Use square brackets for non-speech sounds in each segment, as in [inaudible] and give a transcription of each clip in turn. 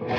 Hola,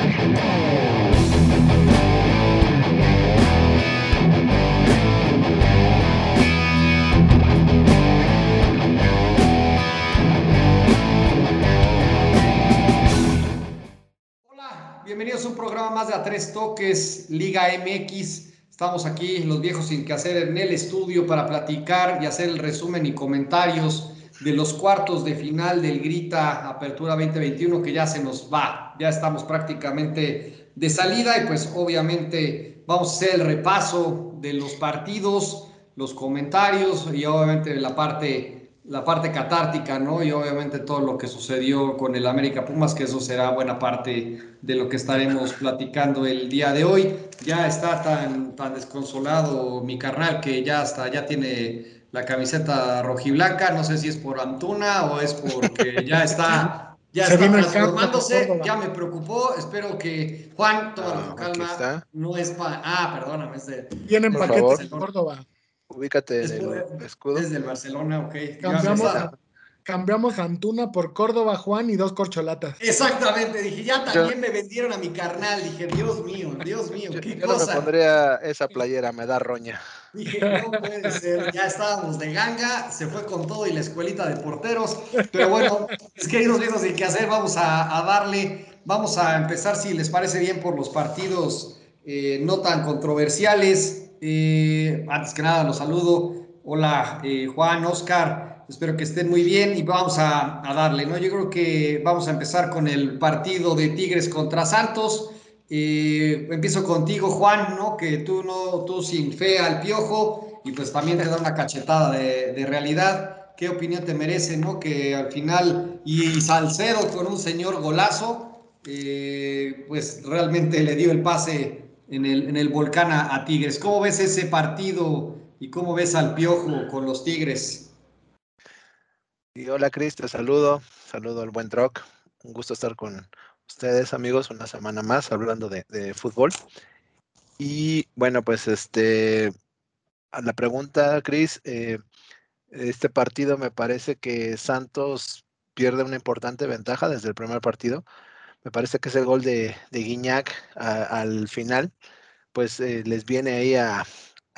bienvenidos a un programa más de A Tres Toques, Liga MX. Estamos aquí, los viejos sin que hacer, en el estudio para platicar y hacer el resumen y comentarios de los cuartos de final del Grita Apertura 2021 que ya se nos va. Ya estamos prácticamente de salida y pues obviamente vamos a hacer el repaso de los partidos, los comentarios y obviamente la parte la parte catártica, ¿no? Y obviamente todo lo que sucedió con el América Pumas, que eso será buena parte de lo que estaremos platicando el día de hoy. Ya está tan, tan desconsolado mi carnal que ya hasta ya tiene la camiseta rojiblanca, no sé si es por Antuna o es porque ya está, [laughs] ya está transformándose, ya me preocupó, espero que Juan, toma ah, calma, no es para, ah, perdóname, es de... Tienen paquetes en Córdoba. Ubícate en el escudo. Desde el Barcelona, ok. Cambiamos a, cambiamos Antuna por Córdoba, Juan y dos corcholatas. Exactamente, dije, ya también me vendieron a mi carnal. Dije, Dios mío, Dios mío, qué yo cosa. No me pondría esa playera, me da roña. Dije, no puede ser, ya estábamos de ganga, se fue con todo y la escuelita de porteros. Pero bueno, es que queridos amigos, sin qué hacer, vamos a, darle, vamos a empezar, si les parece bien, por los partidos eh, no tan controversiales. Eh, antes que nada, los saludo. Hola, eh, Juan, Oscar. Espero que estén muy bien y vamos a, darle, ¿no? Yo creo que vamos a empezar con el partido de Tigres contra Santos. Eh, empiezo contigo, Juan, ¿no? Que tú no, tú sin fe al piojo y pues también te da una cachetada de, realidad. ¿Qué opinión te merece, no? Que al final, y Salcedo con un señor golazo, pues realmente le dio el pase en el, en el volcán a, Tigres. ¿Cómo ves ese partido y cómo ves al Piojo con los Tigres? Y hola Cris, te saludo, saludo al buen Troc. Un gusto estar con ustedes amigos una semana más hablando de, fútbol. Y bueno, pues este, a la pregunta, Cris, eh, este partido me parece que Santos pierde una importante ventaja desde el primer partido me parece que ese gol de, de Guiñac al final, pues eh, les viene ahí a,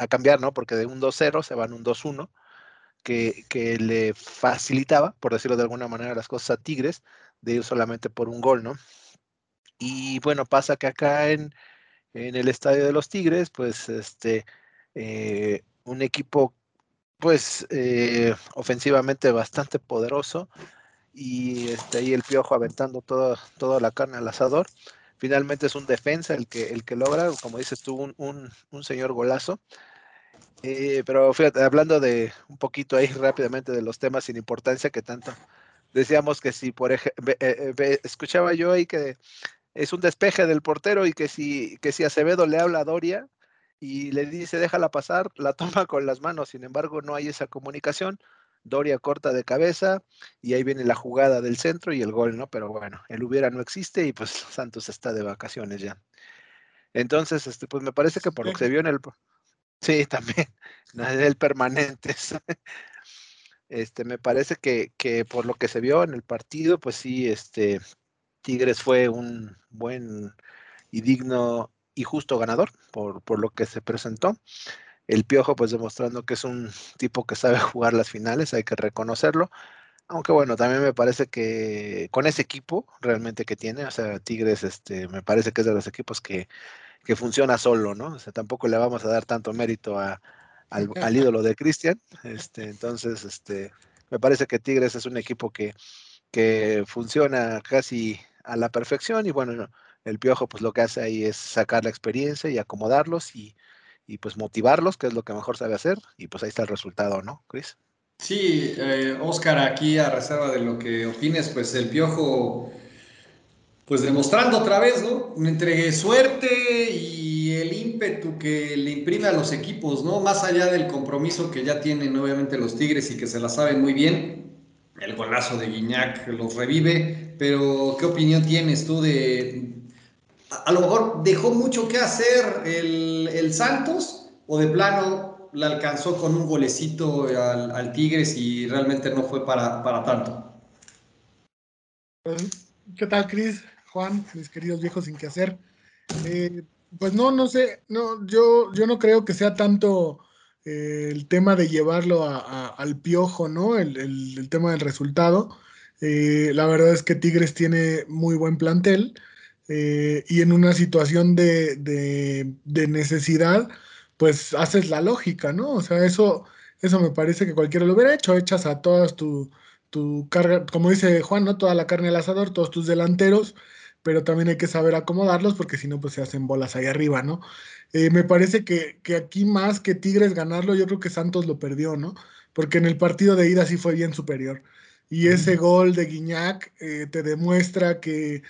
cambiar, ¿no? Porque de un 2-0 se van un 2-1, que, le facilitaba, por decirlo de alguna manera, las cosas a Tigres, de ir solamente por un gol, ¿no? Y bueno, pasa que acá en, en el estadio de los Tigres, pues este, eh, un equipo, pues eh, ofensivamente bastante poderoso, y este, ahí el piojo aventando toda, toda la carne al asador. Finalmente es un defensa el que, el que logra, como dices tú, un, un, señor golazo. Eh, pero fíjate, hablando de un poquito ahí rápidamente de los temas sin importancia que tanto decíamos que si, por ejemplo, eh, eh, escuchaba yo ahí que es un despeje del portero y que si, que si Acevedo le habla a Doria y le dice déjala pasar, la [laughs] toma con las manos, sin embargo no hay esa comunicación. Doria corta de cabeza y ahí viene la jugada del centro y el gol, ¿no? Pero bueno, el hubiera no existe y pues Santos está de vacaciones ya. Entonces, este, pues me parece que por lo que se vio en el... Sí, también, [laughs] el permanente. Este, me parece que, que por lo que se vio en el partido, pues sí, este, Tigres fue un buen y digno y justo ganador por, por lo que se presentó. El Piojo, pues demostrando que es un tipo que sabe [laughs] jugar las finales, hay que reconocerlo. Aunque bueno, también me parece que con ese equipo realmente que tiene, o sea, Tigres, este, me parece que es de los equipos que, que funciona solo, ¿no? O sea, tampoco le vamos a dar tanto mérito a, al, ídolo de Cristian. Este, entonces, este, me parece que Tigres es un equipo que, que funciona casi a la perfección y bueno, el Piojo pues lo que hace ahí es sacar la experiencia y acomodarlos y, y pues motivarlos, que es lo que mejor sabe hacer, y pues ahí está el resultado, ¿no, Chris? Sí, eh, Oscar, aquí a reserva de lo que opines, pues el Piojo, pues demostrando otra vez, ¿no? Entre suerte y el ímpetu que le imprime a los equipos, ¿no? Más allá del compromiso que ya tienen obviamente los Tigres y que se la saben muy bien, el golazo de Guiñac los revive, pero ¿qué opinión tienes tú de, a lo mejor dejó mucho que hacer el, Santos o de plano le alcanzó con un golecito al, Tigres y realmente no fue para, para tanto. ¿Qué tal, Cris? Juan, mis queridos viejos sin que hacer. Eh, pues no, no sé, no, yo, yo no creo que sea tanto eh, el tema de llevarlo al piojo, ¿no? El, tema del resultado. Eh, la verdad es que Tigres tiene muy buen plantel y en una situación de, de, necesidad, pues haces la lógica, ¿no? O sea, eso, eso me parece que cualquiera lo hubiera hecho, echas a todas tu, tu carga, como dice Juan, ¿no? Toda la carne al asador, todos tus delanteros, pero también hay que saber acomodarlos porque si no, pues se hacen bolas ahí arriba, ¿no? Eh, me parece que, aquí más que Tigres ganarlo, yo creo que Santos lo perdió, ¿no? Porque en el partido de ida sí fue bien superior. Y ese gol de Guiñac eh, te demuestra que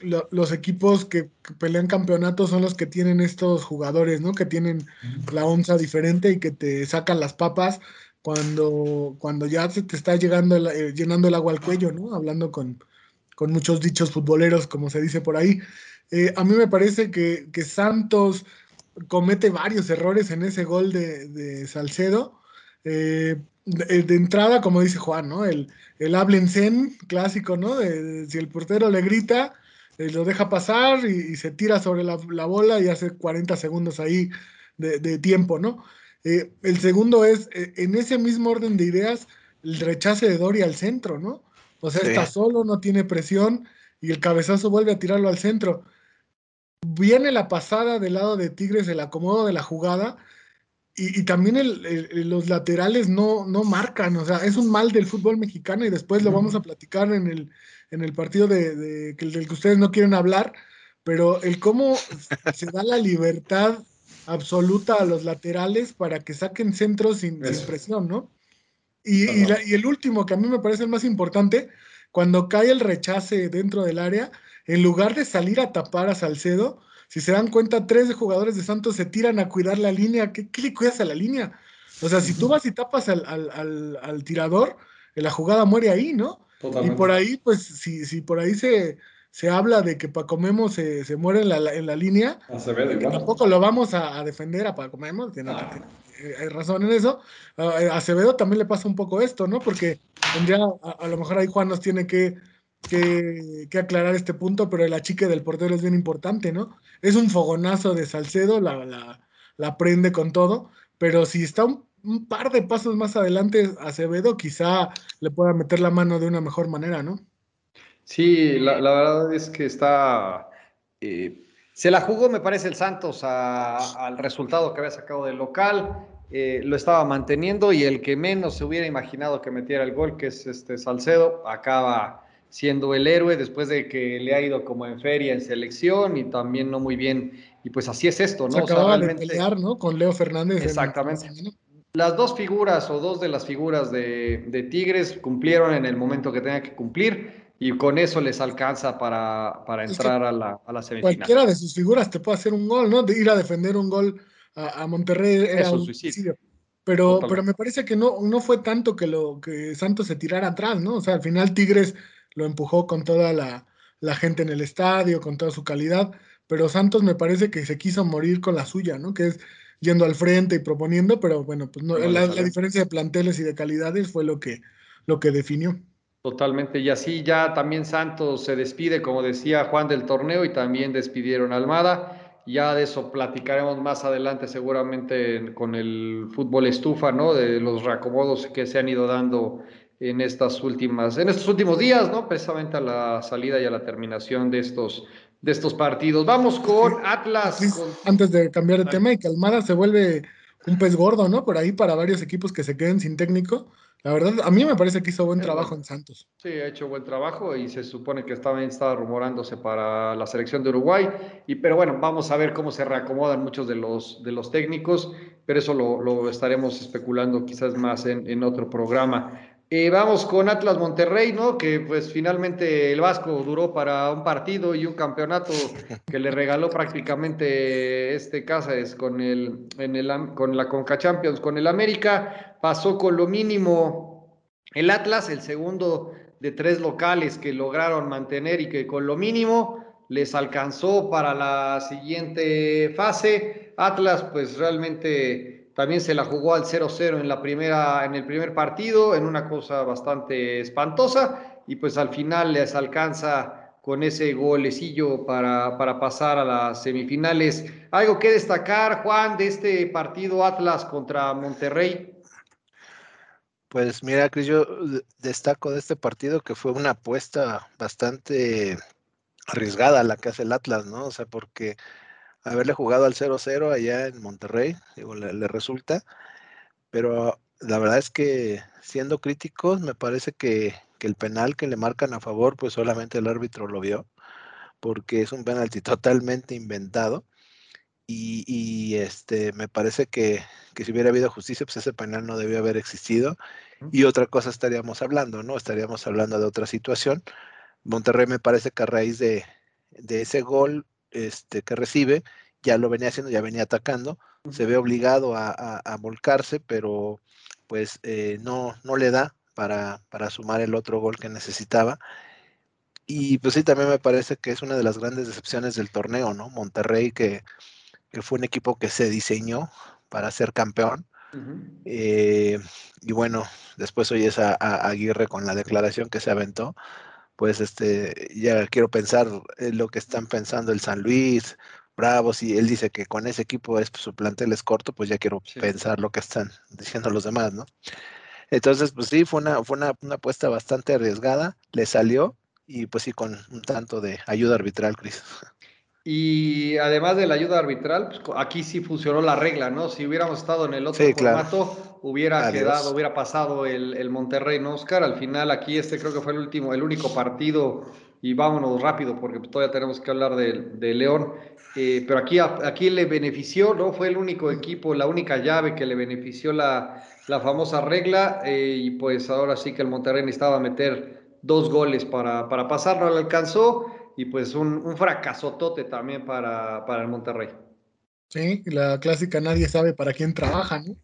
los equipos que, pelean campeonatos son los que tienen estos jugadores, ¿no? Que tienen la onza diferente y que te sacan las papas cuando, cuando ya se te está llegando eh, llenando el agua al cuello, ¿no? Hablando con, con muchos dichos futboleros, como se dice por ahí. Eh, a mí me parece que, Santos comete varios errores en ese gol de, Salcedo. Eh, de, entrada, como dice Juan, ¿no? El, el hablen clásico, ¿no? si el portero le grita, eh, lo deja pasar y, se tira sobre la, bola y hace 40 segundos ahí de, tiempo, ¿no? el segundo es, en ese mismo orden de ideas, el rechace de Dori al centro, ¿no? O sea, está solo, no tiene presión y el cabezazo vuelve a tirarlo al centro. Viene la pasada del lado de Tigres, el acomodo de la jugada y, también los laterales no, no marcan. O sea, es un mal del fútbol mexicano y después lo vamos a platicar en el, en el partido de, del que ustedes no quieren hablar, pero el cómo [laughs] se da la libertad absoluta a los laterales para que saquen centros sin, sin presión, ¿no? Y, el último, que a mí me parece el más importante, cuando cae el rechace dentro del área, en lugar de salir a tapar a Salcedo, si se dan cuenta, tres jugadores de Santos se tiran a cuidar la línea. ¿Qué, le cuidas a la línea? O sea, si tú vas y tapas al, tirador, la jugada muere ahí, ¿no? Y por ahí, pues, si, si por ahí se, se habla de que Paco Memo se, se muere en la, en la línea, tampoco lo vamos a, defender a Paco Memo, tiene, ah. Eh, hay razón en eso. Acevedo también le pasa un poco esto, ¿no? Porque tendría, a, lo mejor ahí Juan nos tiene que, que, aclarar este punto, pero el achique del portero es bien importante, ¿no? Es un fogonazo de Salcedo, la, la, prende con todo, pero si está un, par de pasos más adelante Acevedo, quizá le pueda meter la mano de una mejor manera, ¿no? Sí, la, verdad es que está... Eh, se la jugó, me parece, el Santos al resultado que había sacado del local. Eh, lo estaba manteniendo y el que menos se hubiera imaginado que metiera el gol, que es este Salcedo, acaba siendo el héroe después de que le ha ido como en feria en selección y también no muy bien. Y pues así es esto, ¿no? Se acababa de pelear, ¿no? Con Leo Fernández. Exactamente. Las dos figuras o dos de las figuras de, de Tigres cumplieron en el momento que tenían que cumplir y con eso les alcanza para, para entrar a, la, a la semifinal. Cualquiera de sus figuras te puede hacer un gol, ¿no? De ir a defender un gol a, Monterrey era un suicidio. Pero, pero me parece que no, no fue tanto que, lo, que Santos se tirara atrás, ¿no? O sea, al final Tigres lo empujó con toda la, la gente en el estadio, con toda su calidad, pero Santos me parece que se quiso morir con la suya, ¿no? Que es yendo al frente y proponiendo, pero bueno, pues no, la, la, diferencia de planteles y de calidades fue lo que, lo que definió. Totalmente, y así ya también Santos se despide, como decía Juan, del torneo y también despidieron a Almada. Ya de eso platicaremos más adelante seguramente con el fútbol estufa, ¿no? De los reacomodos que se han ido dando en estas últimas, en estos últimos días, ¿no? Precisamente a la salida y a la terminación de estos, de estos partidos. Vamos con Atlas. Antes de cambiar de tema y que Almada se vuelve un pez gordo, ¿no? Por ahí para varios equipos que se queden sin técnico la verdad, a mí me parece que hizo buen trabajo en Santos. Sí, ha hecho buen trabajo y se supone que estaba, estaba rumorándose para la selección de Uruguay. Y, pero bueno, vamos a ver cómo se reacomodan muchos de los, de los técnicos, pero eso lo, lo estaremos especulando quizás más en, en otro programa. Vamos con Atlas Monterrey, ¿no? Que pues finalmente el Vasco duró para un partido y un campeonato que le regaló prácticamente este Cáceres con el, con la Conca Champions, con el América, pasó con lo mínimo el Atlas, el segundo de tres locales que lograron mantener y que con lo mínimo les alcanzó para la siguiente fase. Atlas, pues realmente también se la jugó al 0-0 en, la primera, en el primer partido, en una cosa bastante espantosa, y pues al final les alcanza con ese golecillo para, para pasar a las semifinales. ¿Algo que destacar, Juan, de este partido Atlas contra Monterrey? Pues mira, Cris, yo destaco de este partido que fue una apuesta bastante arriesgada la que hace el Atlas, ¿no? O sea, porque haberle jugado al 0-0 allá en Monterrey, digo, le, le, resulta, pero la verdad es que siendo críticos, me parece que, que, el penal que le marcan a favor, pues solamente el árbitro lo vio, porque es un penalti [laughs] totalmente inventado. Y, y este, me parece que, que, si hubiera habido justicia, pues ese penal no debió haber existido. Y otra cosa estaríamos hablando, ¿no? Estaríamos hablando de otra situación. Monterrey me parece que a raíz de, de ese gol este, que recibe, ya lo venía haciendo, ya venía atacando, se ve obligado a, a, a volcarse, pero pues eh, no, no le da para, para sumar el otro gol que necesitaba. Y pues sí, también me parece que es una de las grandes decepciones del torneo, ¿no? Monterrey, que, que fue un equipo que se diseñó para ser campeón. Uh -huh. eh, y bueno, después oyes a, a, Aguirre con la declaración que se aventó. Pues este, ya quiero pensar en lo que están pensando el San Luis, Bravos, y él dice que con ese equipo es, su plantel es corto, pues ya quiero sí. pensar lo que están [laughs] diciendo los demás, ¿no? Entonces, pues sí, fue una, fue una, una apuesta bastante arriesgada, le salió, y pues sí, con un tanto de ayuda arbitral, Cris. Y además de la ayuda arbitral, pues aquí sí funcionó la regla, ¿no? Si hubiéramos estado en el otro sí, formato, claro. Hubiera Adiós. quedado, hubiera pasado el, el, Monterrey, ¿no, Oscar? Al final aquí este creo que fue el último, el único partido, y vámonos rápido porque todavía tenemos que hablar de, de León, eh, pero aquí, aquí le benefició, ¿no? Fue el único equipo, la única llave que le benefició la, la famosa regla, eh, y pues ahora sí que el Monterrey necesitaba meter dos goles para, para pasar, no le alcanzó, y pues un, un fracasotote también para, para el Monterrey. Sí, la clásica nadie sabe para quién trabaja, ¿no?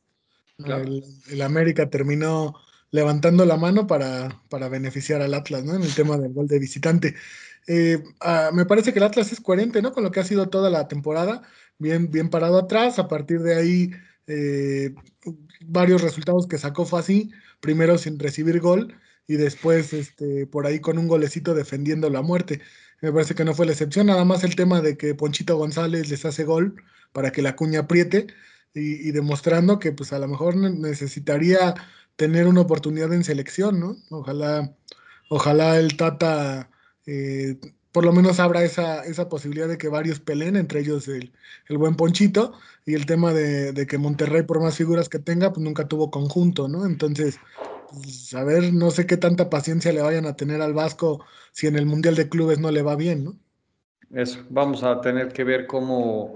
Claro. El, el, América terminó levantando la mano para, para, beneficiar al Atlas, ¿no? En el tema del gol de visitante. Eh, uh, me parece que el Atlas es coherente, ¿no? Con lo que ha sido toda la temporada, bien, bien parado atrás, a partir de ahí eh, varios resultados que sacó fue así, primero sin recibir gol y después este, por ahí con un golecito defendiendo la muerte. Me parece que no fue la excepción, nada más el tema de que Ponchito González les hace gol para que la cuña apriete y, demostrando que pues a lo mejor necesitaría tener una oportunidad en selección, ¿no? Ojalá, ojalá el Tata eh, por lo menos abra esa, esa posibilidad de que varios peleen, entre ellos el, el buen Ponchito, y el tema de, de, que Monterrey, por más figuras que tenga, pues nunca tuvo conjunto, ¿no? Entonces, pues, a ver, no sé qué tanta paciencia le vayan a tener al Vasco si en el Mundial de Clubes no le va bien, ¿no? Eso, vamos a tener que ver cómo,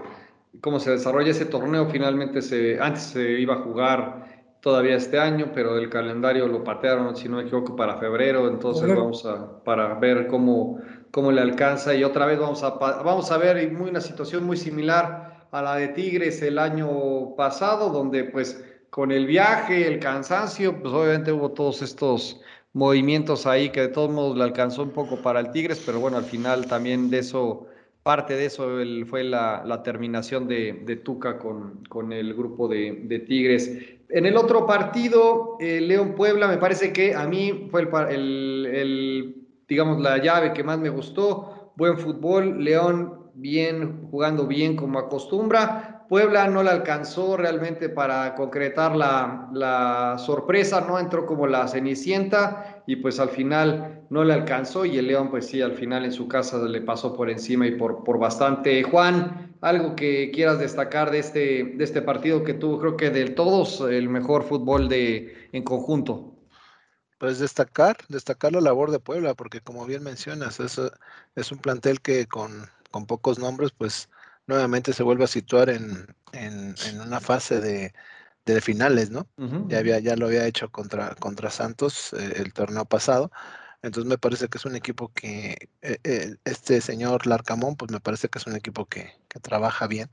cómo se desarrolla ese torneo. Finalmente, se, antes se iba a jugar todavía este año, pero el calendario lo patearon, si no me equivoco, para febrero, entonces vamos a, para ver cómo, cómo le alcanza. Y otra vez vamos a, vamos a ver muy, una situación muy similar a la de Tigres el año pasado, donde pues con el viaje, el cansancio, pues obviamente hubo todos estos movimientos ahí que de todos modos le alcanzó un poco para el Tigres, pero bueno, al final también de eso, parte de eso el, fue la, terminación de, de Tuca con, con, el grupo de, de, Tigres. En el otro partido, eh, León Puebla, me parece que a mí fue el, el, el, digamos, la llave que más me gustó. Buen fútbol, León bien, jugando bien como acostumbra. Puebla no le alcanzó realmente para concretar la, la, sorpresa, no entró como la cenicienta y pues al final no le alcanzó y el León pues sí, al final en su casa le pasó por encima y por, por bastante. Juan, algo que quieras destacar de este, de este partido que tuvo creo que de todos el mejor fútbol de, en conjunto. Pues destacar, destacar la labor de Puebla, porque como bien mencionas, es, es un plantel que con, con pocos nombres pues nuevamente se vuelve a situar en, en, en una fase de, de, finales, ¿no? Uh -huh. ya, había, ya lo había hecho contra, contra Santos eh, el torneo pasado. Entonces me parece que es un equipo que eh, eh, este señor Larcamón, pues me parece que es un equipo que, que, trabaja bien,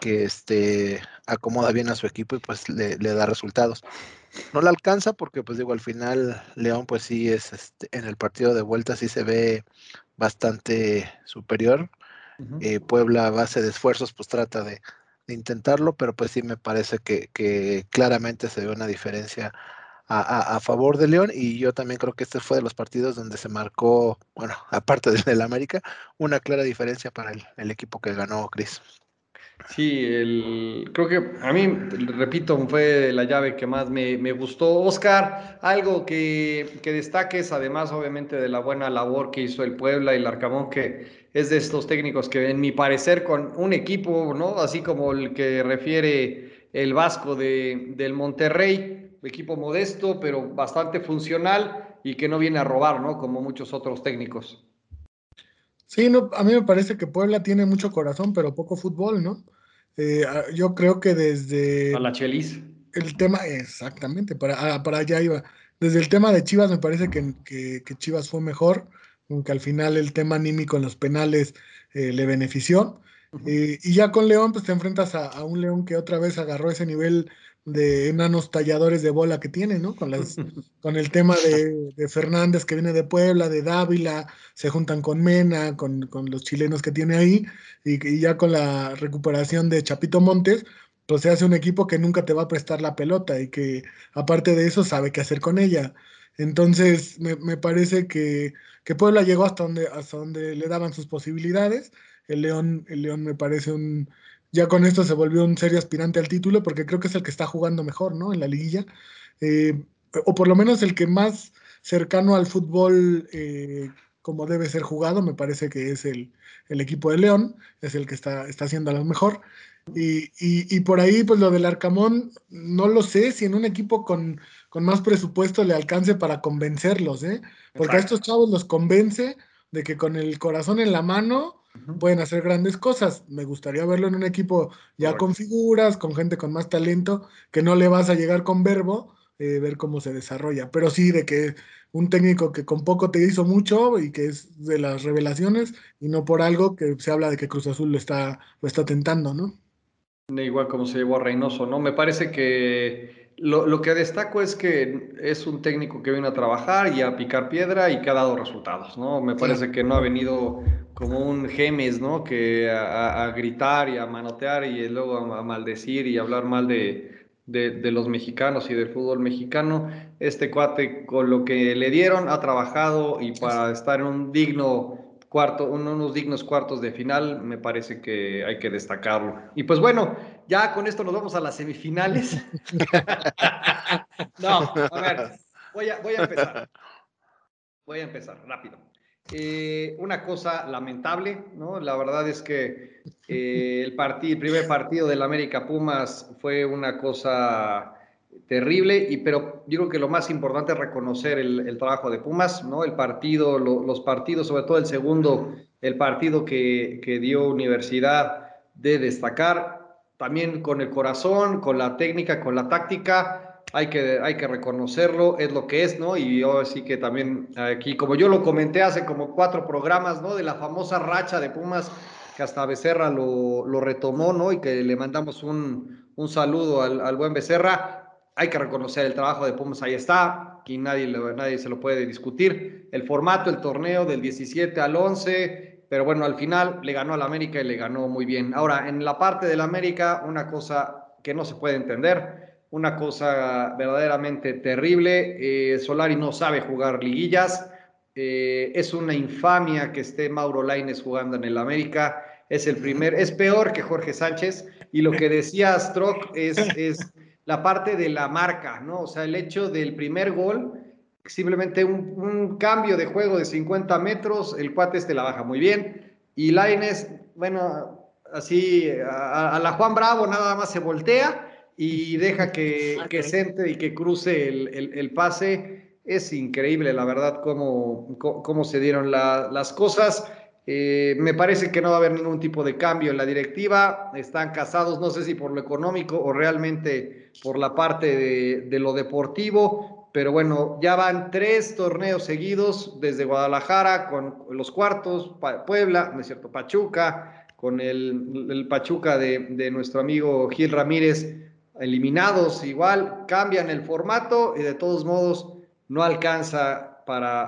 que este, acomoda bien a su equipo y pues le, le, da resultados. No le alcanza porque pues digo, al final León pues sí es, este, en el partido de vuelta sí se ve bastante superior, eh, Puebla a base de esfuerzos pues trata de, de, intentarlo, pero pues sí me parece que, que claramente se ve una diferencia a, favor de León y yo también creo que este fue de los partidos donde se marcó, bueno, [laughs] aparte del, América, una clara diferencia para el, equipo que ganó Cris. Sí, el, creo que a mí, repito, fue la llave que más me, gustó. Oscar, algo que, que, destaques, además obviamente de la buena labor que hizo el Puebla y el Arcamón, que es de estos técnicos que en mi parecer con un equipo, ¿no? Así como el que refiere el Vasco de, del Monterrey, equipo modesto, pero bastante funcional y que no viene a robar, ¿no? Como muchos otros técnicos. Sí, no, a mí me parece que Puebla tiene mucho corazón, pero poco fútbol, ¿no? Eh, yo creo que desde... A la Chelis. El tema, exactamente, para, ah, para allá iba. Desde el tema de Chivas me parece que, que, Chivas fue mejor, aunque al final el tema anímico en los penales eh, le benefició. Eh, y ya con León, pues te enfrentas a, a, un León que otra vez agarró ese nivel de enanos talladores de bola que tiene, ¿no? Con, las, [laughs] con el tema de, Fernández que viene de Puebla, de Dávila, se juntan con Mena, con, los chilenos que tiene ahí, y, ya con la recuperación de Chapito Montes, pues se hace un equipo que nunca te va a prestar la pelota y que aparte de eso sabe qué hacer con ella. Entonces, me, parece que, que, Puebla llegó hasta donde, hasta donde le daban sus posibilidades. El León, el León me parece un, ya con esto se volvió un serio aspirante al título porque creo que es el que está jugando mejor, ¿no? En la liguilla. Eh, o por lo menos el que más cercano al fútbol eh, como debe ser jugado, me parece que es el, equipo de León, es el que está, está haciendo a lo mejor. Y, por ahí, pues lo del Arcamón, no lo sé si en un equipo con, con más presupuesto le alcance para convencerlos, ¿eh? Porque a estos chavos los convence de que con el corazón en la mano pueden hacer grandes cosas. Me gustaría verlo en un equipo ya con figuras, con gente con más talento, que no le vas a llegar con verbo, eh, ver cómo se desarrolla. Pero sí, de que un técnico que con poco te hizo mucho y que es de las revelaciones y no por algo que se habla de que Cruz Azul lo está, lo está tentando, ¿no? Igual como se llevó a Reynoso, ¿no? Me parece que lo, que destaco es que es un técnico que viene a trabajar y a picar piedra y que ha dado resultados, ¿no? Me parece que no ha venido como un gemes, ¿no? Que a, gritar y a manotear y luego a, maldecir y hablar mal de, de, los mexicanos y del fútbol mexicano. Este cuate con lo que le dieron ha trabajado y para estar en un digno cuarto, unos dignos cuartos de final, me parece que hay que destacarlo. Y pues bueno, ya con esto nos vamos a las semifinales. [laughs] no, a ver, voy a, voy a empezar. Voy a empezar rápido. Eh, una cosa lamentable, ¿no? La verdad es que eh, el, partido, el primer partido del América Pumas fue una cosa terrible, y, pero yo creo que lo más importante es reconocer el, trabajo de Pumas, ¿no? El partido, los partidos, sobre todo el segundo, el partido que, que, dio Universidad de destacar, también con el corazón, con la técnica, con la táctica, hay que, hay que reconocerlo, es lo que es, ¿no? Y yo sí que también aquí, como yo lo comenté hace como cuatro programas, ¿no? De la famosa racha de Pumas, que hasta Becerra lo, lo retomó, ¿no? Y que le mandamos un, un saludo al, al buen Becerra hay que reconocer el trabajo de Pumas, ahí está, aquí nadie, nadie se lo puede discutir. El formato, el torneo del 17 al 11, pero bueno, al final le ganó al América y le ganó muy bien. Ahora, en la parte del América, una cosa que no se puede entender, una cosa verdaderamente terrible. Eh, Solari no sabe jugar liguillas. Eh, es una infamia que esté Mauro Laines jugando en el América. Es el primer, es peor que Jorge Sánchez. Y lo que decía Strock es, es la parte de la marca, ¿no? O sea, el hecho del primer gol, simplemente un, cambio de juego de 50 metros, el cuate este la baja muy bien. Y Laines, bueno, así a, la Juan Bravo nada más se voltea y deja que, [laughs] que sente y que cruce el, pase. Es increíble, la verdad, cómo, cómo se dieron las cosas. Eh, me parece que no va a haber ningún tipo de cambio en la directiva. Están casados, no sé si por lo económico o realmente por la parte de, lo deportivo. Pero bueno, ya van tres torneos seguidos desde Guadalajara con los cuartos, Puebla, no es cierto, Pachuca, con el, Pachuca de, de nuestro amigo Gil Ramírez, eliminados igual, cambian el formato y de todos modos no alcanza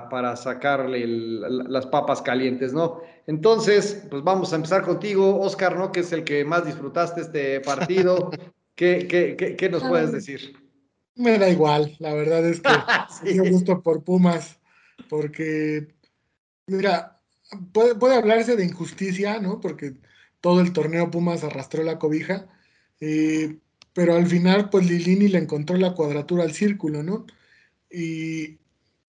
para, sacarle las papas calientes, ¿no? Entonces, pues vamos a empezar contigo, Oscar, ¿no? Que es el que más disfrutaste este partido. [laughs] ¿Qué, qué, qué, nos puedes decir? Me da igual, la verdad es que [laughs] sí. me gusto por Pumas, porque, mira, puede, puede, hablarse de injusticia, ¿no? Porque todo el torneo Pumas arrastró la cobija, eh, pero al final, pues Lilini le encontró la cuadratura al círculo, ¿no? Y,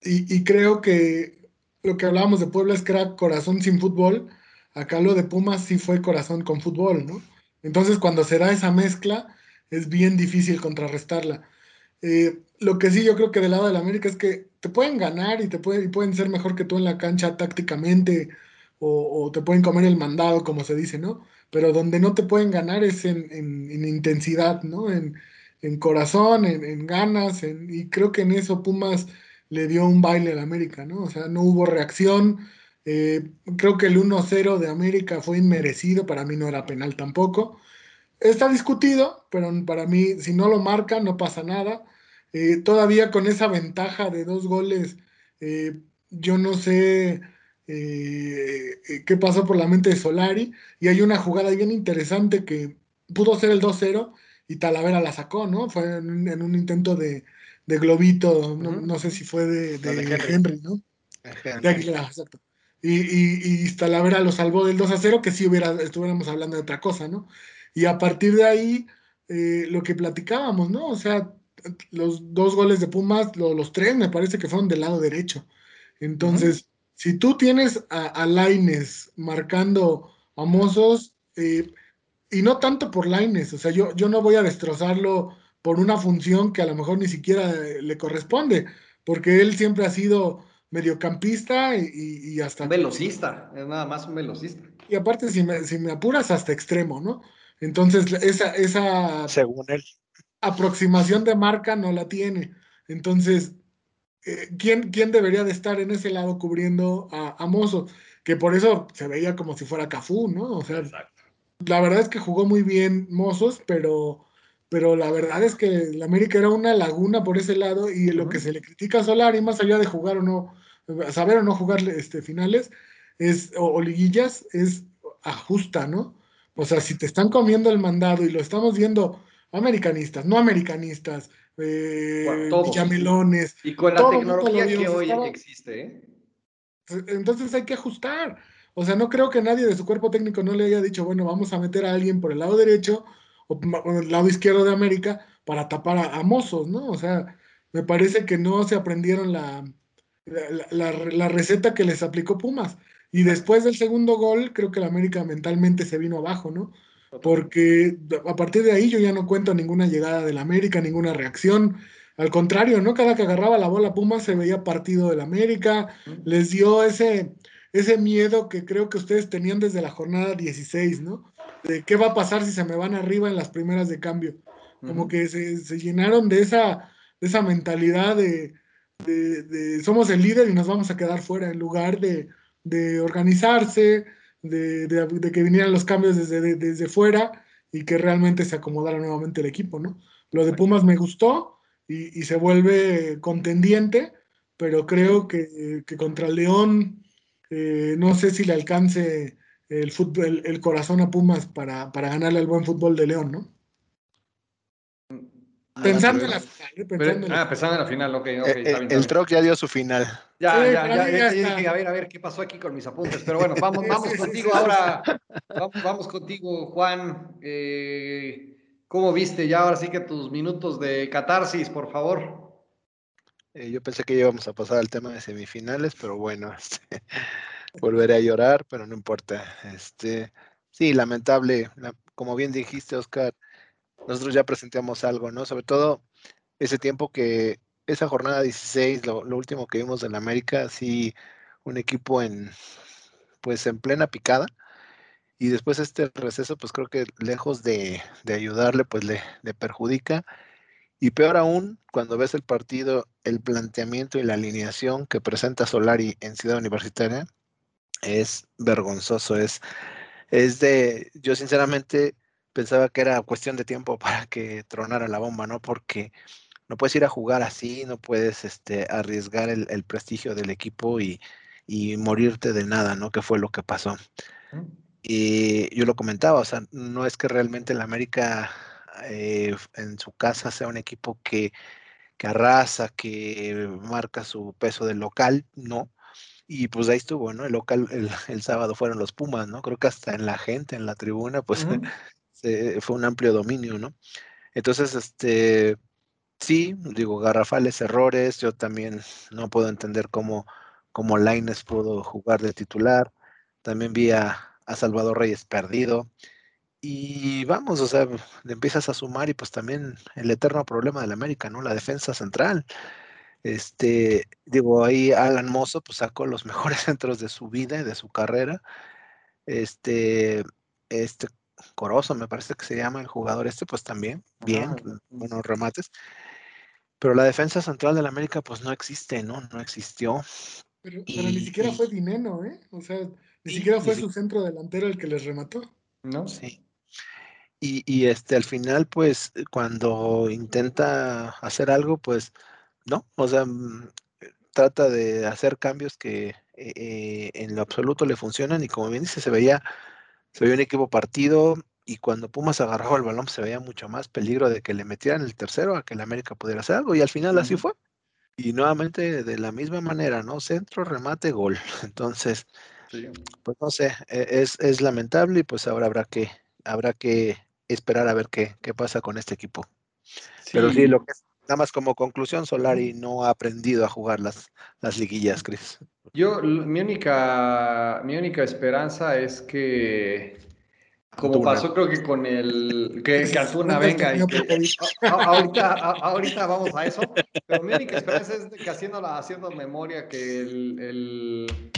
y, creo que lo que hablábamos de Puebla es que era corazón sin fútbol, acá lo de Pumas sí fue corazón con fútbol, ¿no? Entonces, cuando se da esa mezcla, es bien difícil contrarrestarla. Eh, lo que sí yo creo que del lado de la América es que te pueden ganar y te pueden, pueden ser mejor que tú en la cancha tácticamente o, te pueden comer el mandado, como se dice, ¿no? Pero donde no te pueden ganar es en, intensidad, ¿no? En, corazón, en, ganas, y creo que en eso Pumas le dio un baile a la América, ¿no? O sea, no hubo reacción. Eh, creo que el 1-0 de América fue inmerecido, para mí no era penal tampoco. Está discutido, pero para mí, si no lo marca, no pasa nada. Eh, todavía con esa ventaja de dos goles, eh, yo no sé qué pasó por la mente de Solari. Y hay una jugada bien interesante que pudo ser el 2-0 y Talavera la sacó, ¿no? Fue en, un intento de, globito, no, sé si fue de, Henry. ¿no? De Aguilera, exacto. Y, y, Talavera lo salvó del 2 0, que si hubiera, estuviéramos hablando de otra cosa, ¿no? Y a partir de ahí, eh, lo que platicábamos, ¿no? O sea, los dos goles de Pumas, los tres me parece que fueron del lado derecho. Entonces, si tú tienes a, Laines marcando a Mozos, eh, y no tanto por Laines, o sea, yo, yo no voy a destrozarlo por una función que a lo mejor ni siquiera le corresponde, porque él siempre ha sido mediocampista y, y hasta... Un velocista, es nada más un velocista. Y aparte, si me, si me apuras, hasta extremo, ¿no? Entonces, esa, esa Según él. aproximación de marca no la tiene. Entonces, eh, ¿quién, ¿quién, debería de estar en ese lado cubriendo a, a, Mozo? Que por eso se veía como si fuera Cafú, ¿no? O sea, la verdad es que jugó muy bien Mozos, pero, pero la verdad es que la América era una laguna por ese lado y lo que se le critica a Solari, más allá de jugar o no, saber o no jugar este, finales es, o liguillas, es ajusta, ¿no? O sea, si te están comiendo el mandado y lo estamos viendo americanistas, no americanistas, eh, Y con la tecnología que hoy existe. ¿eh? Entonces hay que ajustar. O sea, no creo que nadie de su cuerpo técnico no le haya dicho, bueno, vamos a meter a alguien por el lado derecho o el lado izquierdo de América para tapar a, mozos, ¿no? O sea, me parece que no se aprendieron la, la receta que les aplicó Pumas. Y después del segundo gol, creo que el América mentalmente se vino abajo, ¿no? Porque a partir de ahí yo ya no cuento ninguna llegada del América, ninguna reacción. Al contrario, ¿no? Cada que agarraba la bola Puma se veía partido del América, les dio ese, ese miedo que creo que ustedes tenían desde la jornada 16, ¿no? De qué va a pasar si se me van arriba en las primeras de cambio. Como que se, llenaron de esa, de esa mentalidad de, de, somos el líder y nos vamos a quedar fuera, en lugar de, de organizarse, de, que vinieran los cambios desde, desde fuera y que realmente se acomodara nuevamente el equipo, ¿no? Lo de Pumas me gustó y, se vuelve contendiente, pero creo que, contra León eh, no sé si le alcance el, fútbol, el, corazón a Pumas para, para ganarle al buen fútbol de León, ¿no? Pensando en la final. ¿eh? Pensando en la ah, pensando en la final, ok, ok. Eh, está bien, el Troc ya dio su final. Ya, ya, ya, ya, dije, a ver, a ver, ¿qué pasó aquí con mis apuntes? Pero bueno, vamos, vamos contigo ahora. Vamos, vamos, contigo, Juan. Eh, ¿Cómo viste ya ahora sí que tus minutos de catarsis, por favor? yo pensé que íbamos a pasar al tema de semifinales, pero bueno, [laughs] este, volveré a llorar, pero no importa. Este, sí, lamentable, como bien dijiste, Oscar, nosotros ya presentamos algo, ¿no? Sobre todo ese tiempo que, esa jornada 16, lo, último que vimos en América, sí, un equipo en, pues en plena picada. Y después este receso, pues creo que lejos de, ayudarle, pues le, perjudica. Y peor aún, cuando ves el partido, el planteamiento y la alineación que presenta Solari en Ciudad Universitaria, es vergonzoso. Es, es de, yo sinceramente, pensaba que era cuestión de tiempo [laughs] para que tronara la bomba, ¿no? Porque no puedes ir a jugar así, no puedes este, arriesgar el, prestigio del equipo y, morirte de nada, ¿no? Que fue lo que pasó. Y yo lo comentaba, o sea, no es que realmente el América eh, en su casa sea un equipo que, que arrasa, que marca su peso del local, no. Y pues ahí estuvo, ¿no? El local, [laughs] el, sábado fueron los Pumas, ¿no? Creo que hasta en la gente, en la tribuna, pues [laughs] fue un amplio dominio, ¿no? Entonces, este, sí, digo, garrafales errores, yo también no puedo entender cómo, cómo Laines pudo jugar de titular, también vi a, a Salvador Reyes perdido, y vamos, o sea, le empiezas a sumar y pues también el eterno problema del América, ¿no? La defensa central. Este, digo, ahí Alan Mozo pues sacó los mejores [laughs] centros de su vida y de su carrera. Este, este Corozo, me parece que se llama el jugador este, pues también, bien, buenos remates. Pero la defensa central del América pues no existe, ¿no? No existió. Pero, ni siquiera fue Dineno, ¿eh? O sea, ni siquiera fue su centro delantero el que les remató. ¿No? Sí. Y, este, al final, pues, cuando intenta hacer algo, pues, no, o sea, mm, trata de hacer cambios que eh, eh, en lo absoluto le funcionan y como bien dice, se veía, se veía un equipo partido y cuando Pumas agarraba el balón se veía mucho más peligro de que le metieran el tercero a que el América pudiera hacer algo y al final así fue. Y nuevamente de la misma manera, ¿no? Centro, remate, gol. [laughs] Entonces, pues no sé, e, es, es lamentable y pues ahora habrá que, habrá que esperar a ver qué, qué pasa con este equipo. Pero sí, lo que nada más como conclusión, Solari no ha aprendido a jugar las, las liguillas, Cris. Yo, mi única, mi única esperanza es que, como pasó creo que con el, que, que [laughs] Antuna venga y que, ahorita, ahorita vamos a eso, pero mi única esperanza es que haciendo, haciendo memoria que el, el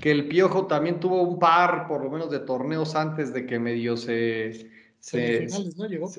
que el Piojo también tuvo un par, por lo menos, de torneos antes de que medio se, Semifinales, ¿no? Llegó.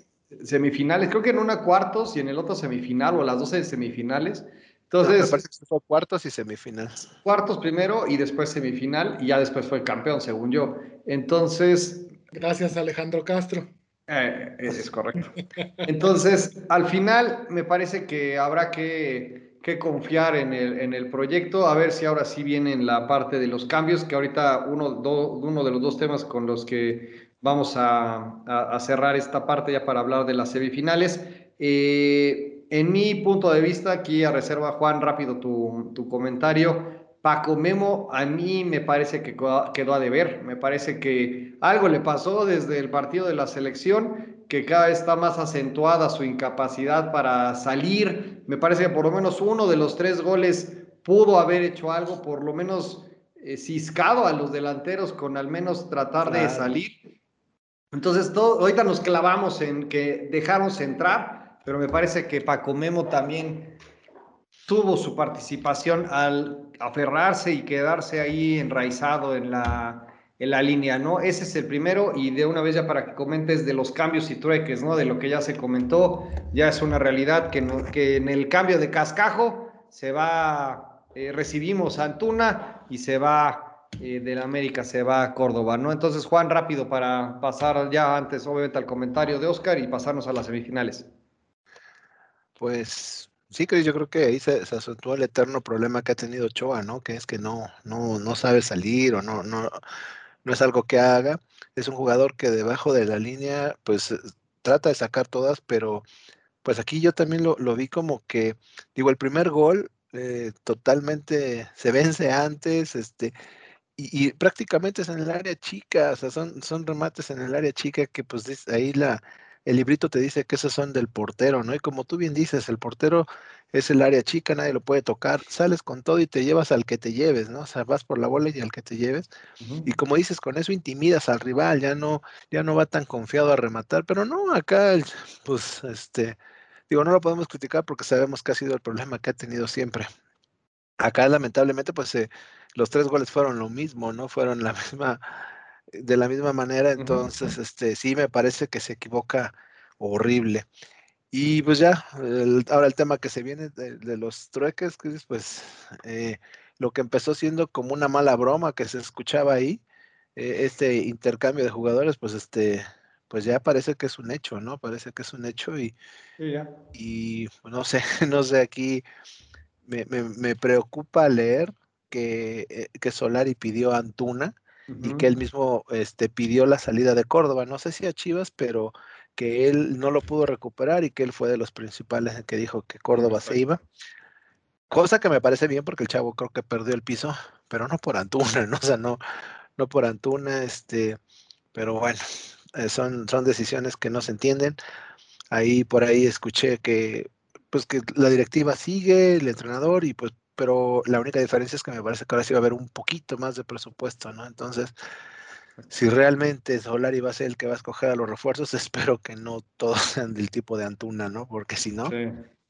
Semifinales, creo que en una cuartos y en el otro semifinal o las 12 semifinales. Entonces, me parece que fue cuartos y semifinales. Cuartos primero y después semifinal y ya después fue campeón, según yo. Entonces. Gracias, Alejandro Castro. Eh, es correcto. Entonces, al final me parece que habrá que, que confiar en el, en el, proyecto, a ver si ahora sí viene en la parte de los cambios, que ahorita uno, uno de los dos temas con los que vamos a, cerrar esta parte ya para hablar de las semifinales. Eh, en mi punto de vista, aquí a reserva, Juan, rápido tu, comentario. Paco Memo, a mí me parece que quedó a deber. Me parece que algo le pasó desde el partido de la selección, que cada vez está más acentuada su incapacidad para salir. Me parece que por lo menos uno de los tres goles pudo haber hecho algo, por lo menos eh, ciscado a los delanteros con al menos tratar de salir. Entonces, todo, ahorita nos clavamos en que dejamos entrar, pero me parece que Paco Memo también tuvo su participación al aferrarse y quedarse ahí enraizado en la, en la línea, ¿no? Ese es el primero y de una vez ya para que comentes de los cambios y trueques, ¿no? De lo que ya se comentó, ya es una realidad que, que en el cambio de cascajo se va, eh, recibimos a Antuna y se va de del América se va a Córdoba, ¿no? Entonces, Juan, rápido para pasar ya antes, obviamente, al comentario de Oscar y pasarnos a las semifinales. Pues sí, Cris, yo creo que ahí se, se, el eterno problema que ha tenido Ochoa, ¿no? Que es que no, no, no sabe salir o no, no, no es algo que haga. Es un jugador que debajo de la línea, pues eh, trata de sacar todas, pero pues aquí yo también lo, lo vi como que, digo, el primer gol eh, totalmente se vence antes, este, y, prácticamente es en el área chica, o sea, son, son remates en el área chica que pues ahí la, el librito te dice que esos son del portero, ¿no? Y como tú bien dices, el portero es el área chica, nadie lo puede tocar, sales con todo y te llevas al que te lleves, ¿no? O sea, vas por la bola y al que te lleves. Y como dices, con eso intimidas al rival, ya no, ya no va tan confiado a rematar, pero no, acá, pues, este, digo, no lo podemos criticar porque sabemos que ha sido el problema que ha tenido siempre. Acá, lamentablemente, pues se los tres goles fueron lo mismo, ¿no? Fueron la [laughs] misma, de la misma manera, entonces, este, sí me parece que se equivoca horrible. Y pues ya, ahora el tema que se viene de, los trueques, pues eh, lo que empezó siendo como una mala broma que se escuchaba ahí, eh, este intercambio de jugadores, pues este, pues ya parece que es un hecho, ¿no? Parece que es un hecho y, y no sé, [laughs] no sé, aquí me, me preocupa leer que, eh, que Solari pidió a Antuna y que él mismo este, pidió la salida de Córdoba. No sé si a Chivas, pero que él no lo pudo recuperar y que él fue de los principales que dijo que Córdoba se iba. Cosa que me parece bien porque el chavo creo que perdió el piso, pero no por Antuna, ¿no? [laughs] O sea, no, no por Antuna, este, pero bueno, eh, son, son decisiones que no se entienden. Ahí por ahí escuché que pues que la directiva sigue, el entrenador, y pues, pero la única diferencia es que me parece que ahora sí va a haber un poquito más de presupuesto, ¿no? Entonces, si realmente Solari va a ser el que va a escoger a los refuerzos, [laughs] espero que no todos sean del tipo de Antuna, ¿no? Porque si no,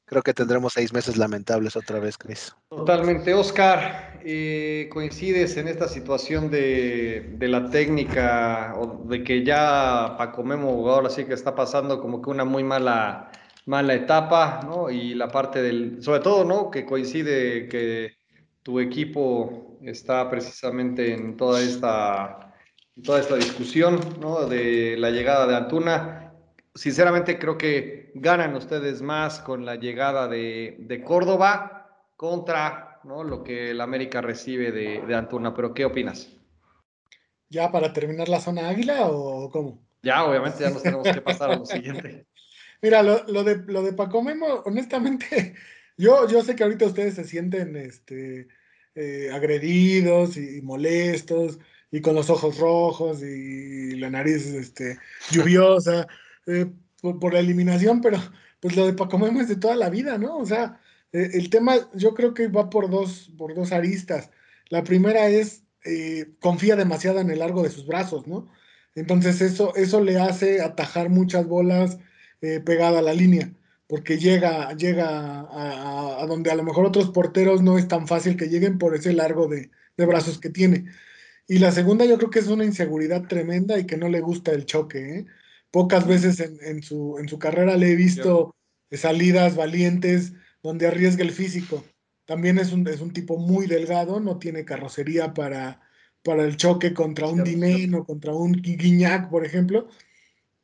creo que tendremos seis meses lamentables otra vez, Cris. Totalmente. Oscar, eh, ¿coincides en esta situación de, la técnica o de que ya Paco Memo ahora sí que está pasando como que una muy mala, mala etapa, ¿no? Y la parte del, sobre todo, ¿no? Que coincide que tu equipo está precisamente en toda esta toda esta discusión ¿no? de la llegada de Antuna. Sinceramente creo que ganan ustedes más con la llegada de, Córdoba contra ¿no? lo que el América recibe de, Antuna. Pero ¿qué opinas? ¿Ya para terminar la zona águila o cómo? Ya, obviamente ya nos tenemos que pasar a lo siguiente. [laughs] Mira, lo, de, lo de Paco Memo, honestamente, [laughs] yo, yo sé que ahorita ustedes se sienten este, eh, agredidos y molestos y con los ojos rojos y la nariz este, lluviosa [laughs] eh, por, la eliminación, pero pues lo de Paco Memo es de toda la vida, ¿no? O sea, eh, el tema yo creo que va por dos, por dos aristas. La primera es, eh, confía demasiado en el largo de sus brazos, ¿no? Entonces eso, eso le hace atajar muchas bolas pegada a la línea, porque llega, llega a, donde a lo mejor otros porteros no es tan fácil que lleguen por ese largo de, de brazos que tiene. Y la segunda yo creo que es una inseguridad tremenda y que no le gusta el choque. ¿eh? Pocas veces en, su, en su carrera le he visto salidas valientes donde arriesga el físico. También es un, es un tipo muy delgado, no tiene carrocería para, para el choque contra un Dineno, o contra un Guiñac, por ejemplo.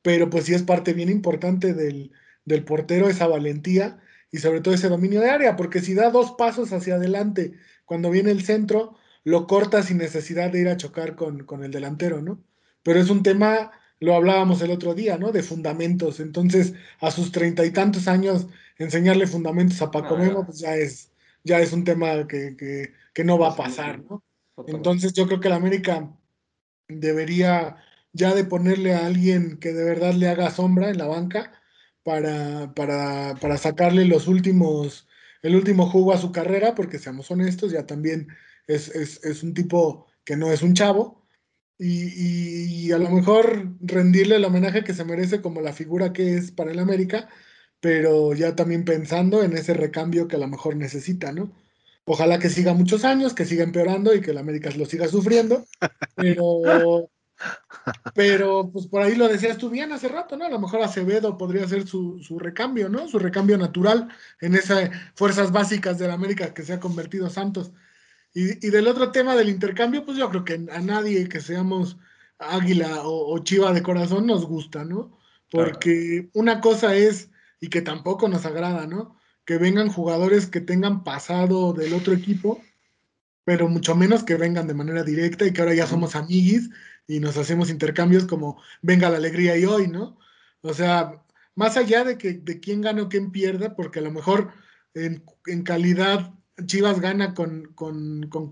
Pero pues sí es parte bien importante del, del portero esa valentía y sobre todo ese dominio de área, porque si da dos pasos hacia adelante cuando viene el centro, lo corta sin necesidad de ir a chocar con, el delantero, ¿no? Pero es un tema, lo hablábamos el otro día, ¿no? De fundamentos. Entonces, a sus treinta y tantos años, enseñarle fundamentos a Paco Memo, pues ya es, ya es un tema que, no va a pasar, ¿no? Entonces, yo creo que la América debería ya de ponerle a alguien que de verdad le haga sombra en la banca para, para, para sacarle los últimos, el último jugo a su carrera, porque seamos honestos, ya también es, un tipo que no es un chavo, y, a lo mejor rendirle el homenaje que se merece como la figura que es para el América, pero ya también pensando en ese recambio que a lo mejor necesita, ¿no? Ojalá que siga muchos años, que siga empeorando y que el América lo siga sufriendo, pero, pero pues por ahí lo decías tú bien hace rato, ¿no? A lo mejor Acevedo podría ser su, su recambio, ¿no? Su recambio natural en esas fuerzas básicas del América que se ha convertido Santos. Y, del otro tema del intercambio, pues yo creo que a nadie que seamos águila o, chiva de corazón nos gusta, ¿no? Porque una cosa es, y que tampoco nos agrada, ¿no? Que vengan jugadores que tengan pasado del otro equipo, pero mucho menos que vengan de manera directa y que ahora ya somos amiguis y nos hacemos intercambios como venga la alegría y hoy, ¿no? O sea, más allá de que de quién gana o quién pierda, porque a lo mejor en, calidad Chivas gana con,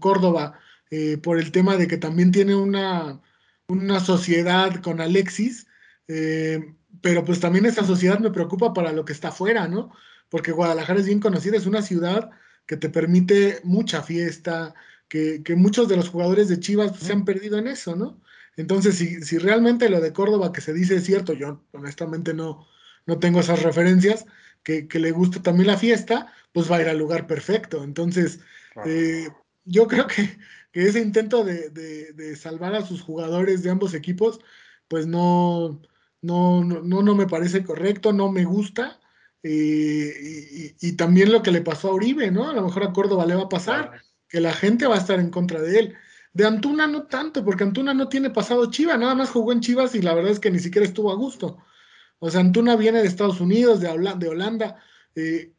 Córdoba eh, por el tema de que también tiene una, una sociedad con Alexis, eh, pero pues también esa sociedad me preocupa para lo que está afuera, ¿no? Porque Guadalajara es bien conocida, es una ciudad que te permite mucha fiesta, que, muchos de los jugadores de Chivas se han perdido en eso, ¿no? Entonces, si, si, realmente lo de Córdoba que se dice es cierto, yo honestamente no, no tengo esas referencias, que, que le gusta también la fiesta, pues va a ir al lugar perfecto. Entonces, eh, yo creo que, ese intento de, salvar a sus jugadores de ambos equipos, pues no, no, no, no me parece correcto, no me gusta. Eh, y, también lo que le pasó a Uribe, ¿no? A lo mejor a Córdoba le va a pasar, que la gente va a estar en contra de él. De Antuna no tanto, porque Antuna no tiene pasado Chiva, nada más jugó en Chivas y la verdad es que ni siquiera estuvo a gusto. O sea, Antuna viene de Estados Unidos, de, de Holanda. Eh,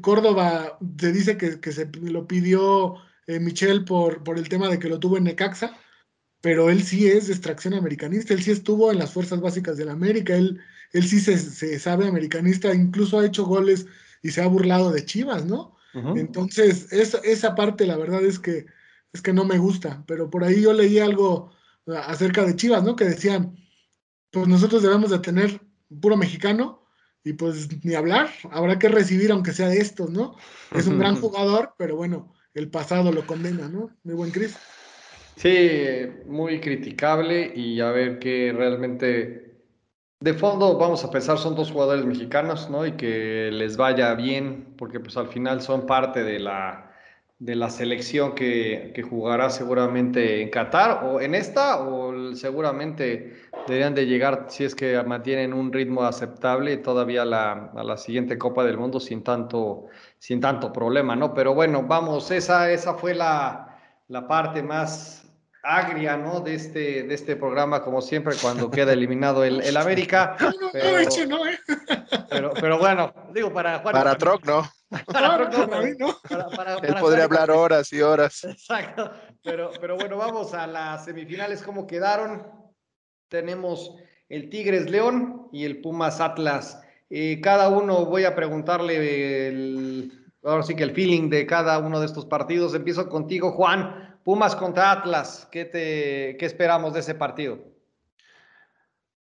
Córdoba se dice que, se lo pidió eh, Michel por, por el tema de que lo tuvo en Necaxa, pero él sí es de extracción americanista, él sí estuvo en las fuerzas básicas de la América, él, él sí se, sabe americanista, incluso ha hecho goles y se ha burlado de Chivas, ¿no? Entonces, esa parte la verdad es que, es que no me gusta, pero por ahí yo leí algo acerca de Chivas, ¿no? Que decían, pues nosotros debemos de tener puro mexicano y pues ni hablar, habrá que recibir aunque sea de estos, ¿no? Es un gran jugador, pero bueno, el pasado lo condena, ¿no? Muy buen Cris. Sí, muy criticable y a ver que realmente de fondo vamos a pensar son dos jugadores mexicanos, ¿no? Y que les vaya bien, porque pues al final son parte de la, de la selección que, que jugará seguramente en Qatar o en esta o seguramente deberían de llegar si es que mantienen un ritmo aceptable todavía a la, a la siguiente Copa del Mundo sin tanto, sin tanto problema, ¿no? Pero bueno, vamos, esa, esa fue la, la parte más agria, ¿no? De este, de este programa, como siempre, cuando [laughs] queda eliminado el, el América. ¿eh? Pero, pero, bueno, digo, para Juan. Para Troc, no. [laughs] Para. Él podría hablar horas y horas. [laughs] Exacto. Pero, pero bueno, vamos a las semifinales, ¿cómo quedaron? Tenemos el Tigres León y el Pumas Atlas. Eh, cada uno voy a preguntarle el, ahora sí que el feeling de cada uno de estos partidos. Empiezo contigo, Juan. Pumas contra Atlas, ¿qué, te, qué esperamos de ese partido?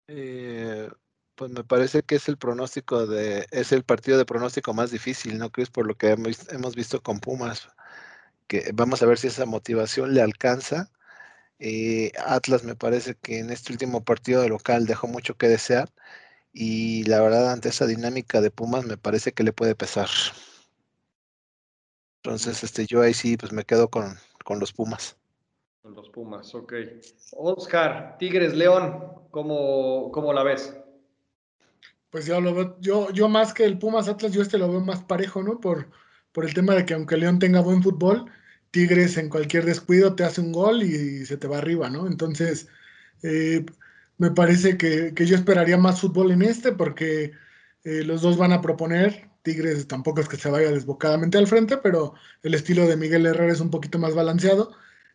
Eh, pues me parece que es el pronóstico de, es el partido de pronóstico más difícil, ¿no crees? Por lo que hemos, hemos visto con Pumas, que vamos a ver si esa motivación le alcanza. Eh, Atlas me parece que en este último partido de local dejó mucho que desear y la verdad ante esa dinámica de Pumas me parece que le puede pesar. Entonces, este, yo ahí sí, pues me quedo con, con los Pumas. Con los Pumas, ok. Oscar, Tigres León, ¿cómo, cómo la ves? Pues yo lo veo, yo, yo más que el Pumas Atlas, yo este lo veo más parejo, ¿no? Por, por el tema de que aunque León tenga buen fútbol, Tigres en cualquier descuido te hace un gol y, se te va arriba, ¿no? Entonces, eh, me parece que, yo esperaría más fútbol en este porque eh, los dos van a proponer, Tigres tampoco es que se vaya desbocadamente al frente, pero el estilo de Miguel Herrera es un poquito más balanceado.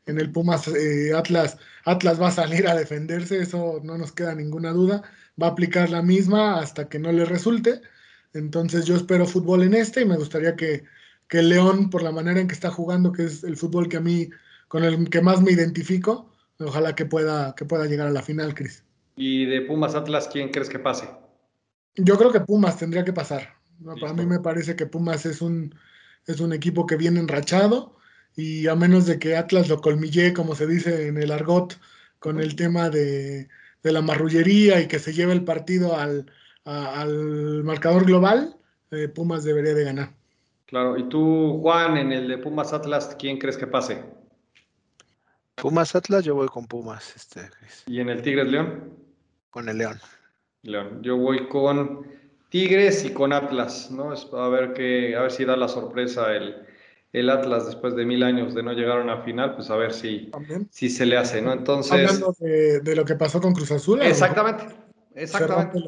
En el Pumas eh, Atlas, Atlas va a salir a defenderse, eso no nos queda ninguna duda. Va a aplicar la misma hasta que no le resulte. Entonces yo espero fútbol en este y me gustaría que, que León, por la manera en que está jugando, que es el fútbol que a mí, con el que más me identifico, ojalá que pueda, que pueda llegar a la final, Cris. ¿Y de Pumas Atlas quién crees que pase? Yo creo que Pumas tendría que pasar. Para mí me parece que Pumas es un, es un equipo que viene enrachado y a menos de que Atlas lo colmille, como se dice en el argot, con el tema de, la marrullería y que se lleve el partido al, al marcador global, eh, Pumas debería de ganar. Claro, y tú, Juan, en el de Pumas Atlas, ¿quién crees que pase? Pumas Atlas, yo voy con Pumas. Este, ¿Y en el Tigres León? Con el León. León. Yo voy con Tigres y con Atlas, ¿no? Es a ver qué, a ver si da la sorpresa el, el Atlas después de mil años de no llegar a una final, pues a ver si, si se le hace, ¿no? Entonces. Hablando de, lo que pasó con Cruz Azul. Exactamente, exactamente.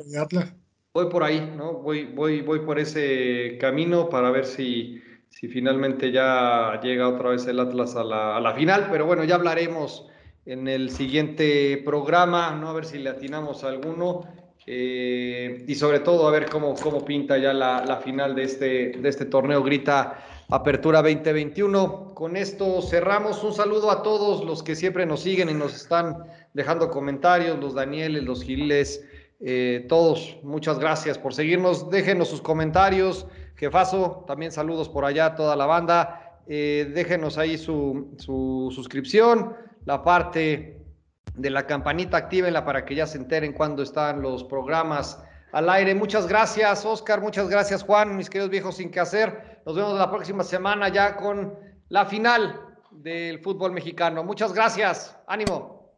Voy por ahí, ¿no? Voy, voy, voy por ese camino para ver si, si finalmente ya llega otra vez el Atlas a la, a la final, pero bueno, ya hablaremos en el siguiente programa, ¿no? A ver si le atinamos a alguno. Eh, y sobre todo a ver cómo, cómo pinta ya la, final de este, de este torneo Grita Apertura 2021. Con esto cerramos. Un saludo a todos los que siempre nos siguen y nos están dejando comentarios, los Danieles, los Giles, eh, todos. Muchas gracias por seguirnos. Déjenos sus comentarios. Jefazo, también saludos por allá toda la banda. Eh, déjenos ahí su, su suscripción, la parte de la campanita, actívenla para que ya se enteren cuando están los programas al aire. Muchas gracias, Oscar. Muchas gracias, Juan, mis queridos viejos sin que hacer. Nos vemos la próxima semana ya con la final del fútbol mexicano. Muchas gracias. Ánimo.